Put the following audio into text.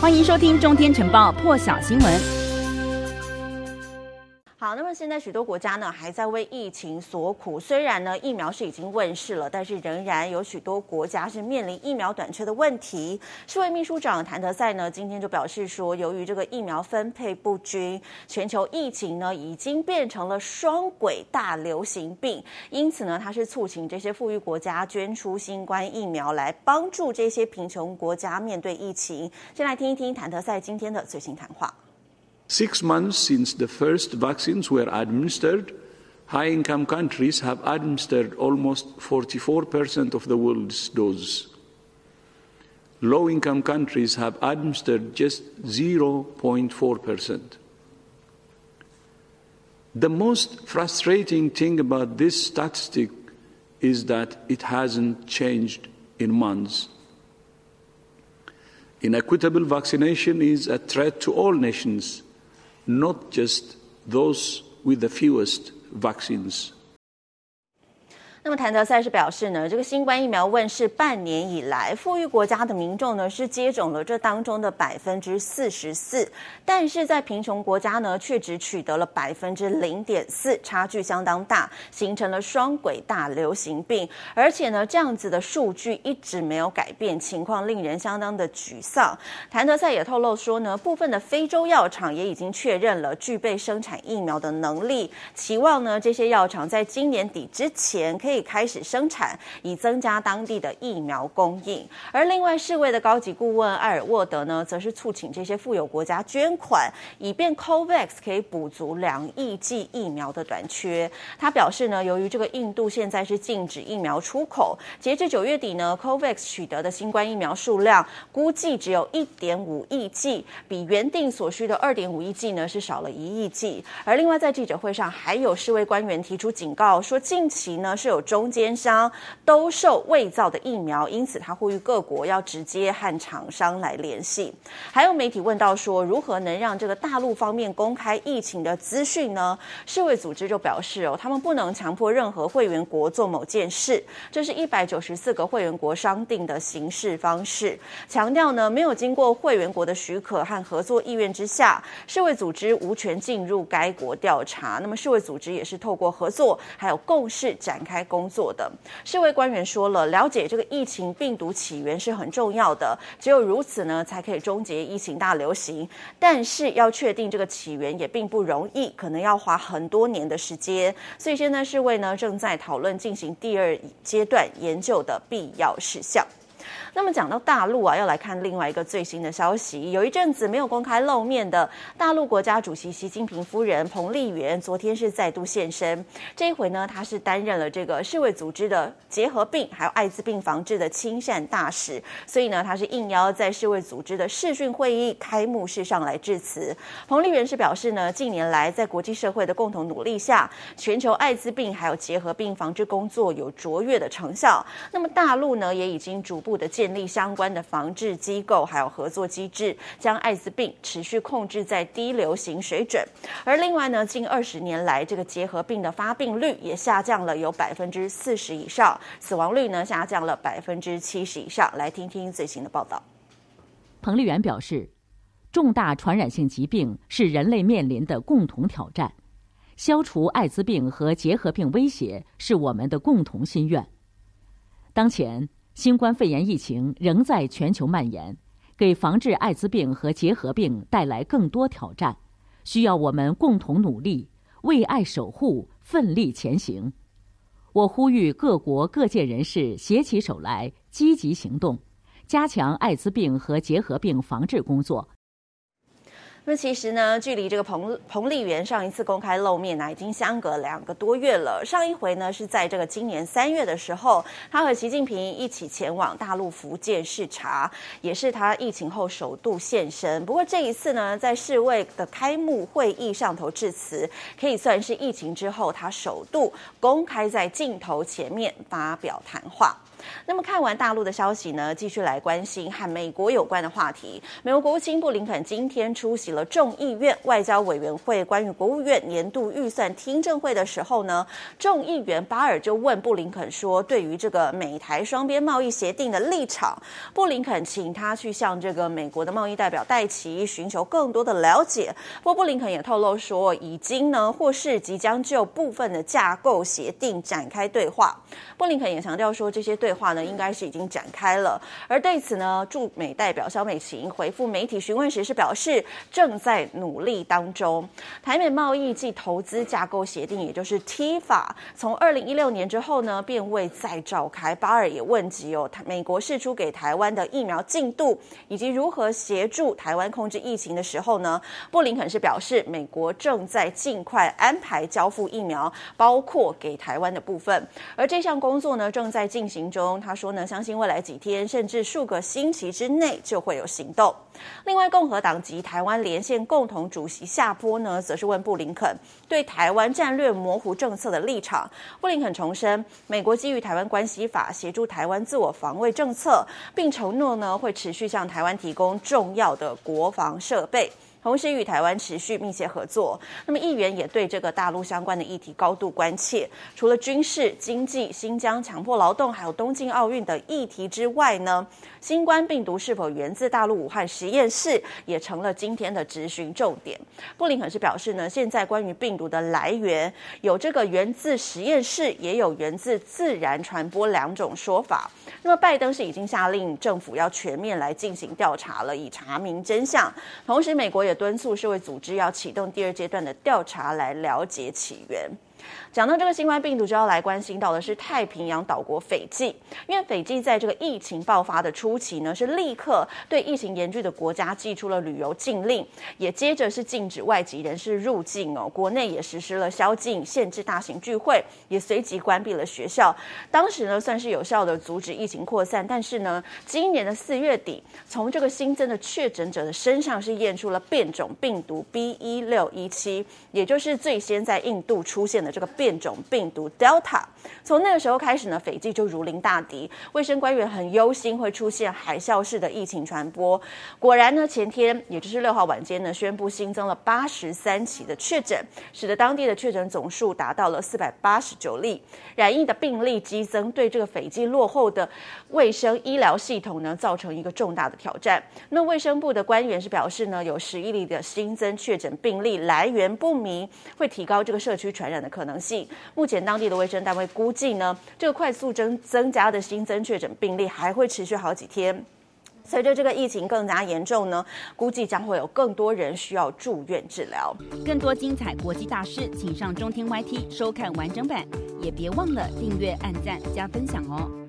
欢迎收听《中天晨报》破晓新闻。好，那么现在许多国家呢还在为疫情所苦。虽然呢疫苗是已经问世了，但是仍然有许多国家是面临疫苗短缺的问题。世卫秘书长谭德赛呢今天就表示说，由于这个疫苗分配不均，全球疫情呢已经变成了双轨大流行病，因此呢他是促请这些富裕国家捐出新冠疫苗来帮助这些贫穷国家面对疫情。先来听一听谭德赛今天的最新谈话。Six months since the first vaccines were administered, high-income countries have administered almost 44% of the world's doses. Low-income countries have administered just 0.4%. The most frustrating thing about this statistic is that it hasn't changed in months. Inequitable vaccination is a threat to all nations not just those with the fewest vaccines. 那么谭德赛是表示呢，这个新冠疫苗问世半年以来，富裕国家的民众呢是接种了这当中的百分之四十四，但是在贫穷国家呢却只取得了百分之零点四，差距相当大，形成了双轨大流行病。而且呢，这样子的数据一直没有改变，情况令人相当的沮丧。谭德赛也透露说呢，部分的非洲药厂也已经确认了具备生产疫苗的能力，期望呢这些药厂在今年底之前。可以开始生产，以增加当地的疫苗供应。而另外，世卫的高级顾问艾尔沃德呢，则是促请这些富有国家捐款，以便 COVAX 可以补足两亿剂疫苗的短缺。他表示呢，由于这个印度现在是禁止疫苗出口，截至九月底呢，COVAX 取得的新冠疫苗数量估计只有一点五亿剂，比原定所需的二点五亿剂呢是少了一亿剂。而另外，在记者会上，还有世卫官员提出警告，说近期呢是有。中间商兜售伪造的疫苗，因此他呼吁各国要直接和厂商来联系。还有媒体问到说，如何能让这个大陆方面公开疫情的资讯呢？世卫组织就表示哦，他们不能强迫任何会员国做某件事，这是一百九十四个会员国商定的行事方式。强调呢，没有经过会员国的许可和合作意愿之下，世卫组织无权进入该国调查。那么世卫组织也是透过合作还有共识展开工。作的世卫官员说了，了解这个疫情病毒起源是很重要的，只有如此呢，才可以终结疫情大流行。但是要确定这个起源也并不容易，可能要花很多年的时间。所以现在世卫呢正在讨论进行第二阶段研究的必要事项。那么讲到大陆啊，要来看另外一个最新的消息。有一阵子没有公开露面的大陆国家主席习近平夫人彭丽媛，昨天是再度现身。这一回呢，她是担任了这个世卫组织的结核病还有艾滋病防治的亲善大使，所以呢，她是应邀在世卫组织的视讯会议开幕式上来致辞。彭丽媛是表示呢，近年来在国际社会的共同努力下，全球艾滋病还有结核病防治工作有卓越的成效。那么大陆呢，也已经逐步的。建立相关的防治机构，还有合作机制，将艾滋病持续控制在低流行水准。而另外呢，近二十年来，这个结核病的发病率也下降了有百分之四十以上，死亡率呢下降了百分之七十以上。来听听最新的报道。彭丽媛表示，重大传染性疾病是人类面临的共同挑战，消除艾滋病和结核病威胁是我们的共同心愿。当前。新冠肺炎疫情仍在全球蔓延，给防治艾滋病和结核病带来更多挑战，需要我们共同努力，为爱守护，奋力前行。我呼吁各国各界人士携起手来，积极行动，加强艾滋病和结核病防治工作。那其实呢，距离这个彭彭丽媛上一次公开露面呢，已经相隔两个多月了。上一回呢，是在这个今年三月的时候，他和习近平一起前往大陆福建视察，也是他疫情后首度现身。不过这一次呢，在世卫的开幕会议上头致辞，可以算是疫情之后他首度公开在镜头前面发表谈话。那么看完大陆的消息呢，继续来关心和美国有关的话题。美国国务卿布林肯今天出席了众议院外交委员会关于国务院年度预算听证会的时候呢，众议员巴尔就问布林肯说，对于这个美台双边贸易协定的立场，布林肯请他去向这个美国的贸易代表戴琪寻求更多的了解。不过布林肯也透露说，已经呢或是即将就部分的架构协定展开对话。布林肯也强调说，这些对话呢应该是已经展开了。而对此呢，驻美代表萧美琴回复媒体询问时是表示，正在努力当中。台美贸易暨投资架构协定，也就是 TIFA，从二零一六年之后呢，便未再召开。巴尔也问及哦，美国释出给台湾的疫苗进度，以及如何协助台湾控制疫情的时候呢，布林肯是表示，美国正在尽快安排交付疫苗，包括给台湾的部分。而这项工作呢，正在进行中。中他说呢，相信未来几天甚至数个星期之内就会有行动。另外，共和党籍台湾连线共同主席夏波呢，则是问布林肯对台湾战略模糊政策的立场。布林肯重申，美国基于台湾关系法协助台湾自我防卫政策，并承诺呢会持续向台湾提供重要的国防设备。同时与台湾持续密切合作。那么，议员也对这个大陆相关的议题高度关切。除了军事、经济、新疆强迫劳动，还有东京奥运的议题之外呢，新冠病毒是否源自大陆武汉实验室，也成了今天的质询重点。布林肯是表示呢，现在关于病毒的来源，有这个源自实验室，也有源自自然传播两种说法。那么，拜登是已经下令政府要全面来进行调查了，以查明真相。同时，美国也敦促社会组织要启动第二阶段的调查，来了解起源。讲到这个新冠病毒，就要来关心到的是太平洋岛国斐济，因为斐济在这个疫情爆发的初期呢，是立刻对疫情严峻的国家寄出了旅游禁令，也接着是禁止外籍人士入境哦，国内也实施了宵禁，限制大型聚会，也随即关闭了学校。当时呢，算是有效的阻止疫情扩散，但是呢，今年的四月底，从这个新增的确诊者的身上是验出了变种病毒 B 一六一七，也就是最先在印度出现的这个变。种病毒 Delta，从那个时候开始呢，斐济就如临大敌，卫生官员很忧心会出现海啸式的疫情传播。果然呢，前天也就是六号晚间呢，宣布新增了八十三起的确诊，使得当地的确诊总数达到了四百八十九例。染疫的病例激增，对这个斐济落后的卫生医疗系统呢，造成一个重大的挑战。那卫生部的官员是表示呢，有十一例的新增确诊病例来源不明，会提高这个社区传染的可能性。目前当地的卫生单位估计呢，这个快速增增加的新增确诊病例还会持续好几天。随着这个疫情更加严重呢，估计将会有更多人需要住院治疗。更多精彩国际大师，请上中天 YT 收看完整版，也别忘了订阅、按赞、加分享哦。